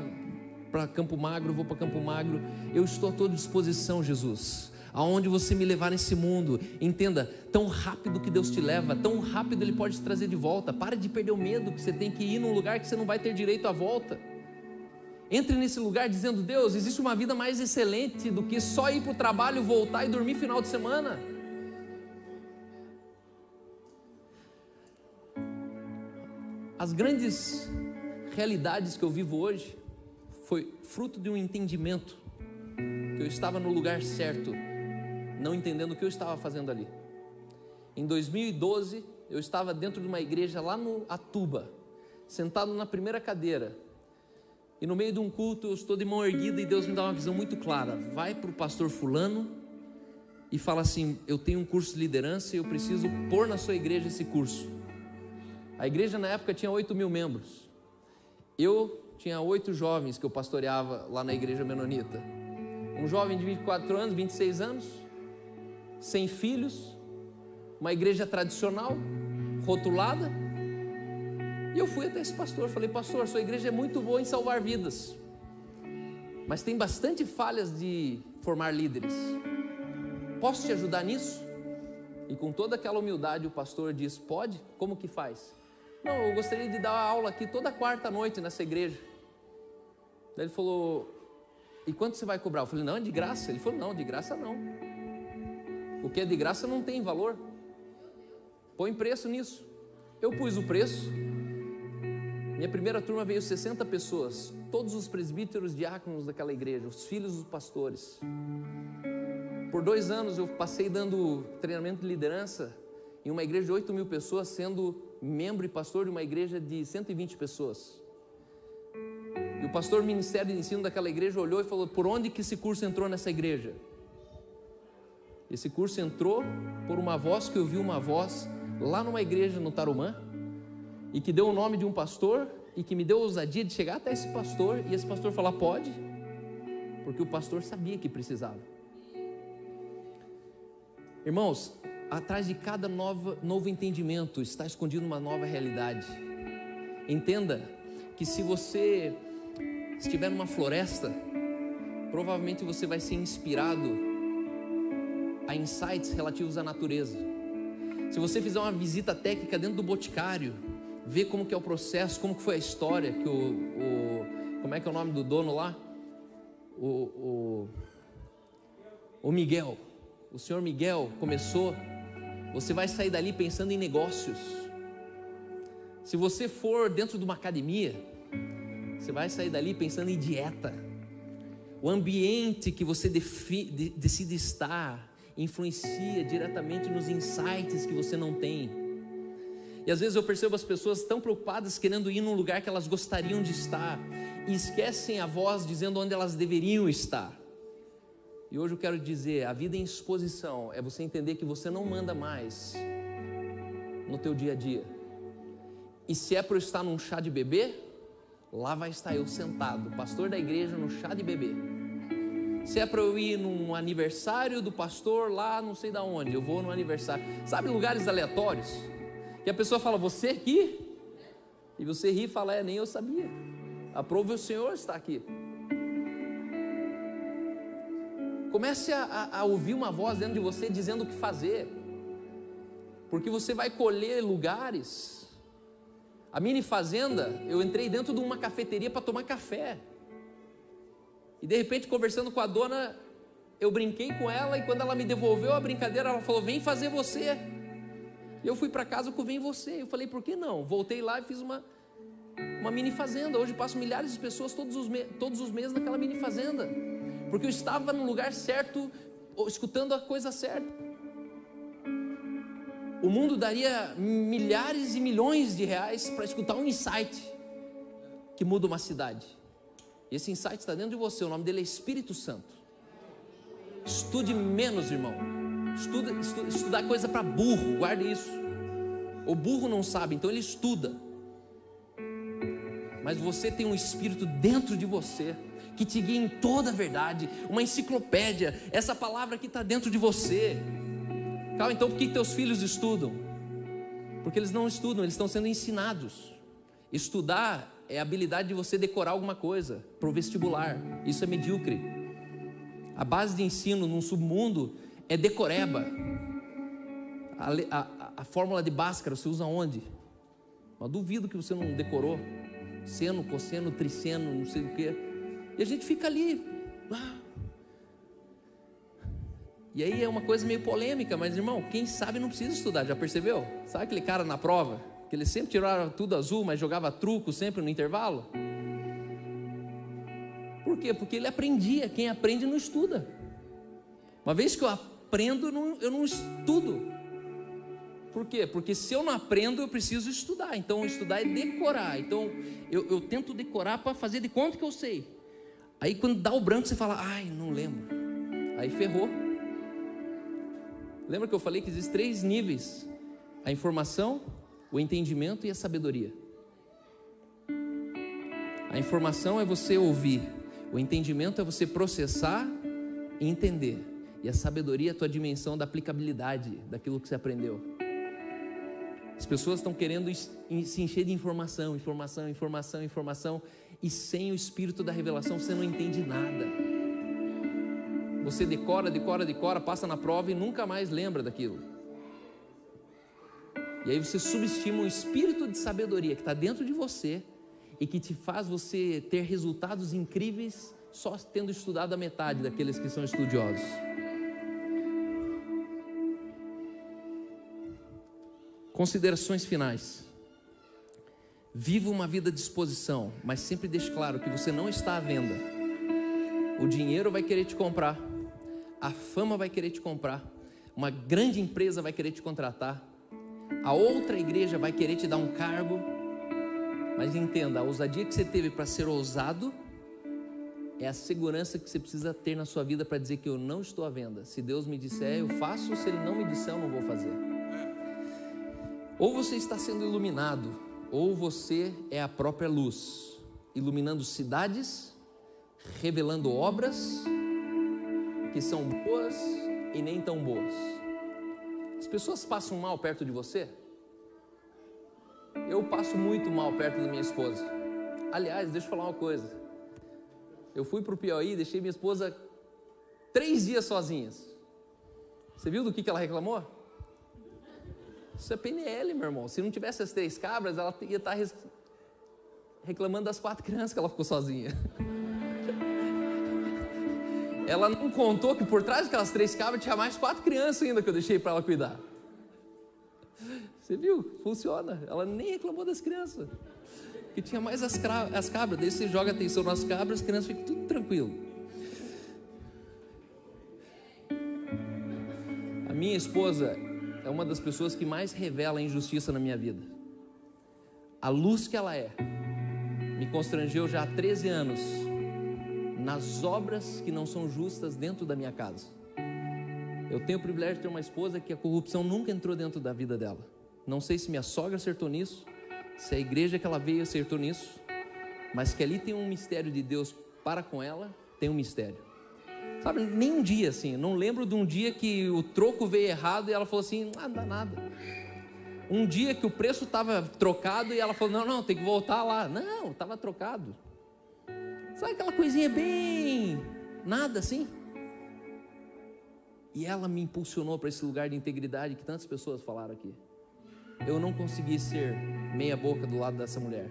para Campo Magro, vou para Campo Magro. Eu estou à tua disposição, Jesus. Aonde você me levar nesse mundo, entenda, tão rápido que Deus te leva, tão rápido Ele pode te trazer de volta. Pare de perder o medo que você tem que ir num lugar que você não vai ter direito à volta. Entre nesse lugar dizendo: Deus, existe uma vida mais excelente do que só ir para o trabalho, voltar e dormir final de semana. As grandes realidades que eu vivo hoje foi fruto de um entendimento que eu estava no lugar certo, não entendendo o que eu estava fazendo ali. Em 2012, eu estava dentro de uma igreja lá no Atuba, sentado na primeira cadeira. E no meio de um culto, eu estou de mão erguida e Deus me dá uma visão muito clara. Vai para o pastor Fulano e fala assim: Eu tenho um curso de liderança e eu preciso pôr na sua igreja esse curso. A igreja na época tinha 8 mil membros. Eu tinha oito jovens que eu pastoreava lá na igreja menonita. Um jovem de 24 anos, 26 anos, sem filhos, uma igreja tradicional, rotulada. E eu fui até esse pastor, falei, pastor, sua igreja é muito boa em salvar vidas, mas tem bastante falhas de formar líderes. Posso te ajudar nisso? E com toda aquela humildade o pastor diz: Pode? Como que faz? Não, eu gostaria de dar aula aqui toda quarta noite nessa igreja. Daí ele falou: E quanto você vai cobrar? Eu falei: Não, é de graça. Ele falou: Não, de graça não. O que é de graça não tem valor. Põe preço nisso. Eu pus o preço. Minha primeira turma veio 60 pessoas, todos os presbíteros, diáconos daquela igreja, os filhos dos pastores. Por dois anos eu passei dando treinamento de liderança em uma igreja de 8 mil pessoas, sendo membro e pastor de uma igreja de 120 pessoas. E o pastor ministério de ensino daquela igreja olhou e falou: Por onde que esse curso entrou nessa igreja? Esse curso entrou por uma voz que ouviu uma voz lá numa igreja no Tarumã e que deu o nome de um pastor e que me deu a ousadia de chegar até esse pastor e esse pastor falar: Pode, porque o pastor sabia que precisava. Irmãos, atrás de cada nova, novo entendimento está escondido uma nova realidade. Entenda que se você estiver numa floresta, provavelmente você vai ser inspirado a insights relativos à natureza. Se você fizer uma visita técnica dentro do boticário, ver como que é o processo, como que foi a história, que o, o como é que é o nome do dono lá? O, o, o Miguel, o senhor Miguel começou você vai sair dali pensando em negócios. Se você for dentro de uma academia, Você vai sair dali pensando em dieta. O ambiente que você de, decide estar influencia diretamente nos insights que você não tem. E às vezes eu percebo as pessoas tão preocupadas querendo ir num lugar que elas gostariam de estar e esquecem a voz dizendo onde elas deveriam estar. E hoje eu quero dizer, a vida em exposição é você entender que você não manda mais no teu dia a dia. E se é para eu estar num chá de bebê, lá vai estar eu sentado, pastor da igreja no chá de bebê. Se é para eu ir num aniversário do pastor lá, não sei da onde, eu vou no aniversário. Sabe lugares aleatórios? Que a pessoa fala, você aqui? E você ri e fala, é, nem eu sabia. Aprove o Senhor está aqui. Comece a, a, ouvir uma voz dentro de você dizendo o que fazer, porque você vai colher lugares a mini fazenda, eu entrei dentro de uma cafeteria para tomar café. E de repente, conversando com a dona, eu brinquei com ela e quando ela me devolveu a brincadeira, ela falou: "Vem fazer você". E eu fui para casa com "Vem você". Eu falei: "Por que não?". Voltei lá e fiz uma uma mini fazenda. Hoje passo milhares de pessoas todos os, todos os meses naquela mini fazenda, porque eu estava no lugar certo, escutando a coisa certa o mundo daria milhares e milhões de reais para escutar um insight que muda uma cidade. E esse insight está dentro de você, o nome dele é Espírito Santo. Estude menos, irmão. Estuda, estuda estudar coisa para burro, guarde isso. O burro não sabe, então ele estuda. Mas você tem um espírito dentro de você que te guia em toda a verdade, uma enciclopédia. Essa palavra que está dentro de você. Calma, então por que teus filhos estudam? Porque eles não estudam, eles estão sendo ensinados. Estudar é a habilidade de você decorar alguma coisa para o vestibular. Isso é medíocre. A base de ensino num submundo é decoreba. A, a, a fórmula de Bhaskara você usa onde? Duvido que você não decorou. Seno, cosseno, triceno, não sei o quê. E a gente fica ali. E aí é uma coisa meio polêmica, mas irmão, quem sabe não precisa estudar, já percebeu? Sabe aquele cara na prova, que ele sempre tirava tudo azul, mas jogava truco sempre no intervalo? Por quê? Porque ele aprendia, quem aprende não estuda. Uma vez que eu aprendo, eu não estudo. Por quê? Porque se eu não aprendo, eu preciso estudar. Então, estudar é decorar. Então, eu, eu tento decorar para fazer de conta que eu sei. Aí, quando dá o branco, você fala, ai, não lembro. Aí ferrou. Lembra que eu falei que existem três níveis: a informação, o entendimento e a sabedoria. A informação é você ouvir, o entendimento é você processar e entender, e a sabedoria é a tua dimensão da aplicabilidade daquilo que você aprendeu. As pessoas estão querendo se encher de informação, informação, informação, informação, e sem o espírito da revelação você não entende nada. Você decora, decora, decora, passa na prova e nunca mais lembra daquilo. E aí você subestima um espírito de sabedoria que está dentro de você e que te faz você ter resultados incríveis só tendo estudado a metade daqueles que são estudiosos. Considerações finais. Viva uma vida de exposição, mas sempre deixe claro que você não está à venda. O dinheiro vai querer te comprar, a fama vai querer te comprar, uma grande empresa vai querer te contratar, a outra igreja vai querer te dar um cargo, mas entenda, a ousadia que você teve para ser ousado é a segurança que você precisa ter na sua vida para dizer que eu não estou à venda. Se Deus me disser, eu faço, se Ele não me disser, eu não vou fazer. Ou você está sendo iluminado, ou você é a própria luz, iluminando cidades, revelando obras que são boas e nem tão boas. As pessoas passam mal perto de você? Eu passo muito mal perto da minha esposa. Aliás, deixa eu falar uma coisa. Eu fui para o Piauí, deixei minha esposa três dias sozinhas. Você viu do que, que ela reclamou? Isso é PNL, meu irmão. Se não tivesse as três cabras, ela ia estar tá reclamando das quatro crianças que ela ficou sozinha. ela não contou que por trás daquelas três cabras tinha mais quatro crianças ainda que eu deixei para ela cuidar. Você viu? Funciona. Ela nem reclamou das crianças. que tinha mais as, as cabras. Daí você joga atenção nas cabras, as crianças ficam tudo tranquilo. A minha esposa é uma das pessoas que mais revela a injustiça na minha vida. A luz que ela é me constrangeu já há 13 anos nas obras que não são justas dentro da minha casa. Eu tenho o privilégio de ter uma esposa que a corrupção nunca entrou dentro da vida dela. Não sei se minha sogra acertou nisso, se a igreja que ela veio acertou nisso, mas que ali tem um mistério de Deus para com ela, tem um mistério. Sabe, nem um dia assim, não lembro de um dia que o troco veio errado e ela falou assim: ah, não dá nada. Um dia que o preço estava trocado e ela falou: não, não, tem que voltar lá. Não, estava trocado. Sabe aquela coisinha bem. nada assim? E ela me impulsionou para esse lugar de integridade que tantas pessoas falaram aqui. Eu não consegui ser meia boca do lado dessa mulher.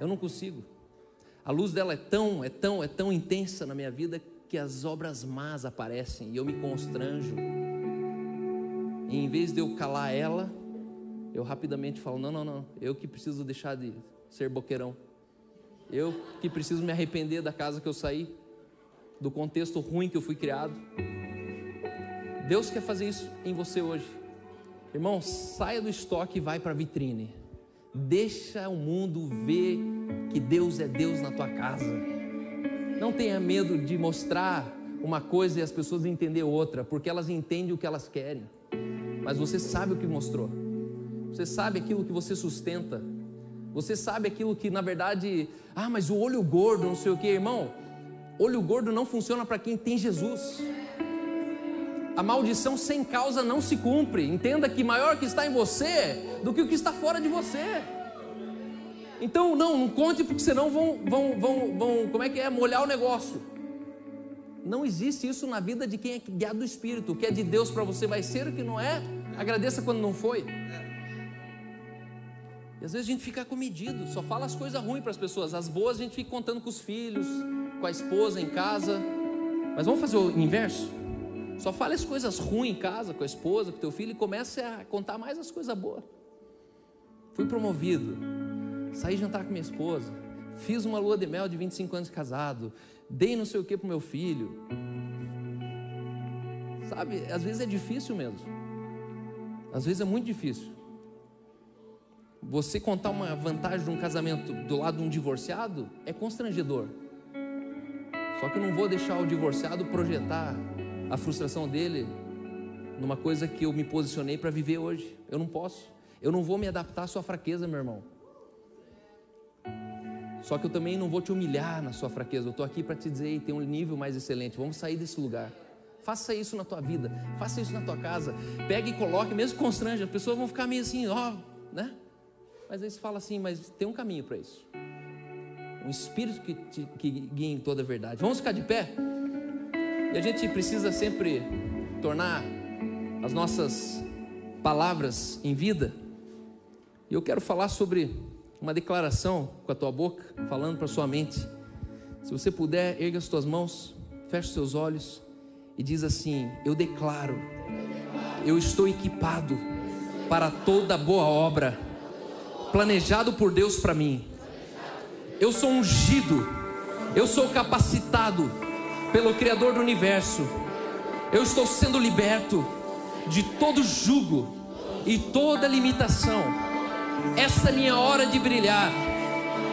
Eu não consigo. A luz dela é tão, é tão, é tão intensa na minha vida que as obras más aparecem e eu me constranjo. E em vez de eu calar ela, eu rapidamente falo: não, não, não, eu que preciso deixar de ser boqueirão. Eu que preciso me arrepender da casa que eu saí, do contexto ruim que eu fui criado. Deus quer fazer isso em você hoje. Irmão, saia do estoque e vai para a vitrine. Deixa o mundo ver que Deus é Deus na tua casa. Não tenha medo de mostrar uma coisa e as pessoas entender outra, porque elas entendem o que elas querem. Mas você sabe o que mostrou. Você sabe aquilo que você sustenta. Você sabe aquilo que na verdade, ah, mas o olho gordo, não sei o que, irmão. Olho gordo não funciona para quem tem Jesus. A maldição sem causa não se cumpre. Entenda que maior que está em você do que o que está fora de você. Então, não, não conte porque senão vão, vão, vão, vão, como é que é, molhar o negócio. Não existe isso na vida de quem é guiado do Espírito. O que é de Deus para você vai ser, o que não é, agradeça quando não foi. E às vezes a gente fica comedido, só fala as coisas ruins para as pessoas. As boas a gente fica contando com os filhos, com a esposa em casa. Mas vamos fazer o inverso? Só fale as coisas ruins em casa, com a esposa, com o teu filho, e comece a contar mais as coisas boas. Fui promovido, saí jantar com minha esposa, fiz uma lua de mel de 25 anos de casado, dei não sei o que para meu filho. Sabe, às vezes é difícil mesmo. Às vezes é muito difícil. Você contar uma vantagem de um casamento do lado de um divorciado é constrangedor. Só que eu não vou deixar o divorciado projetar a frustração dele numa coisa que eu me posicionei para viver hoje. Eu não posso. Eu não vou me adaptar à sua fraqueza, meu irmão. Só que eu também não vou te humilhar na sua fraqueza. Eu estou aqui para te dizer, tem um nível mais excelente. Vamos sair desse lugar. Faça isso na tua vida, faça isso na tua casa. Pegue e coloque, mesmo constrange, as pessoas vão ficar meio assim, ó, né? Mas aí você fala assim, mas tem um caminho para isso. Um espírito que, te, que guia em toda a verdade. Vamos ficar de pé? E a gente precisa sempre tornar as nossas palavras em vida. E eu quero falar sobre uma declaração com a tua boca, falando para a sua mente. Se você puder, erga as tuas mãos, feche os seus olhos e diz assim: Eu declaro, eu estou equipado para toda boa obra, planejado por Deus para mim. Eu sou ungido, eu sou capacitado pelo Criador do universo. Eu estou sendo liberto de todo jugo e toda limitação. Essa é minha hora de brilhar.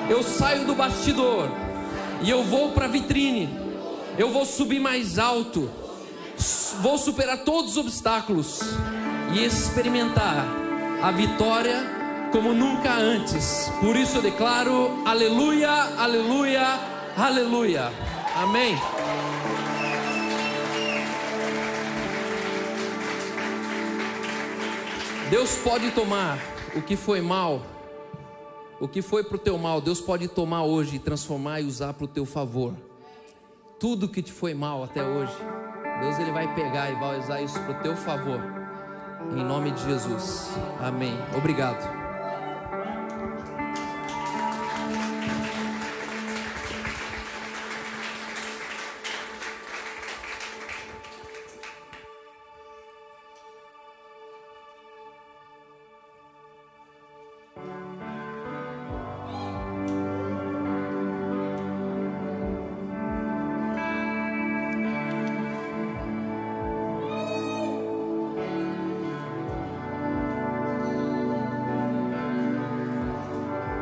Eu saio do bastidor e eu vou para a vitrine. Eu vou subir mais alto. Vou superar todos os obstáculos e experimentar a vitória como nunca antes. Por isso eu declaro: aleluia, aleluia, aleluia. Amém. Deus pode tomar o que foi mal, o que foi para o teu mal, Deus pode tomar hoje e transformar e usar para o teu favor. Tudo que te foi mal até hoje, Deus ele vai pegar e vai usar isso para o teu favor. Em nome de Jesus. Amém. Obrigado.